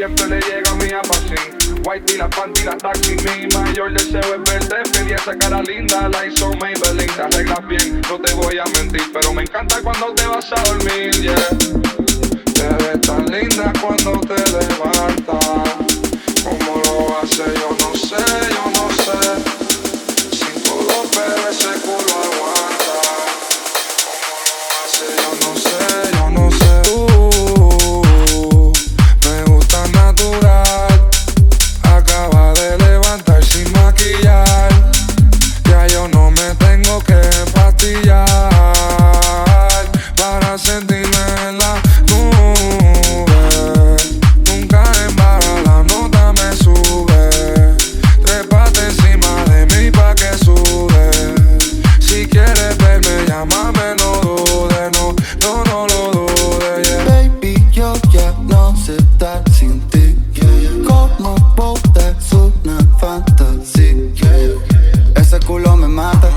siempre le llega a mi apacín. Whitey, la panty, la taxi, mi mayor deseo es verte feliz, esa cara linda, la hizo Maybelline. Te arreglas bien, no te voy a mentir, pero me encanta cuando te vas a dormir, yeah. Te ves tan linda cuando te levantas, como lo hace. estar sin ti. Como bote es una fantasía. Ese culo me mata,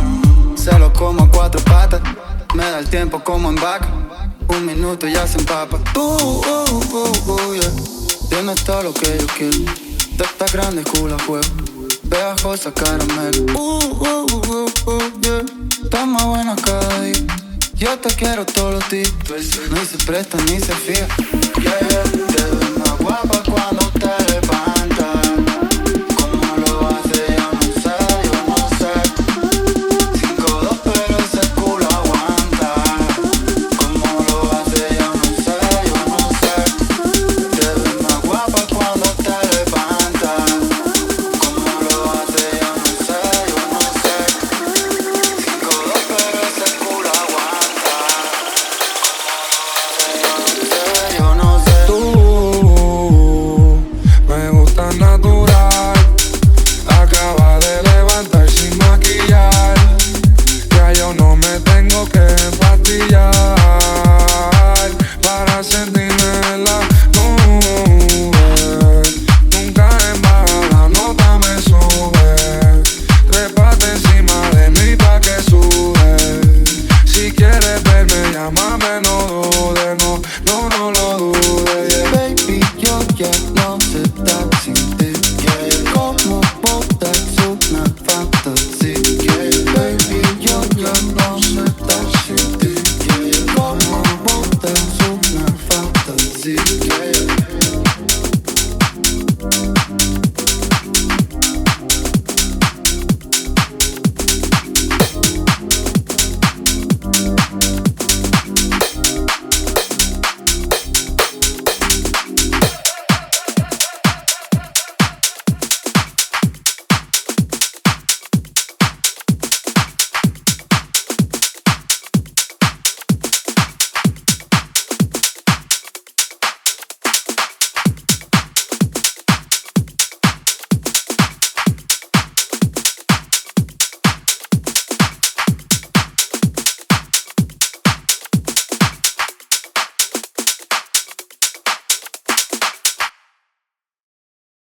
se lo como a cuatro patas. Me da el tiempo como en vaca, un minuto ya se empapa. Tú, uh, uh, uh, uh yeah. todo lo que yo quiero. De esta grande culo juego, pegajosa caramelo. Uh, uh, uh, uh, yeah. Está más buena cada. Yo te quiero todos los días, pues, no se presta ni se fía. Yeah, yeah, te ves más guapa cuando quieres llámame, no dudes, no, no, no lo dudes. Yeah. Baby, yo ya lo sé, sin ti. Yeah. Como botas una fantasía. Yeah. Baby, yo ya lo sé, sin ti. Yeah. Como botas una fantasía. Yeah.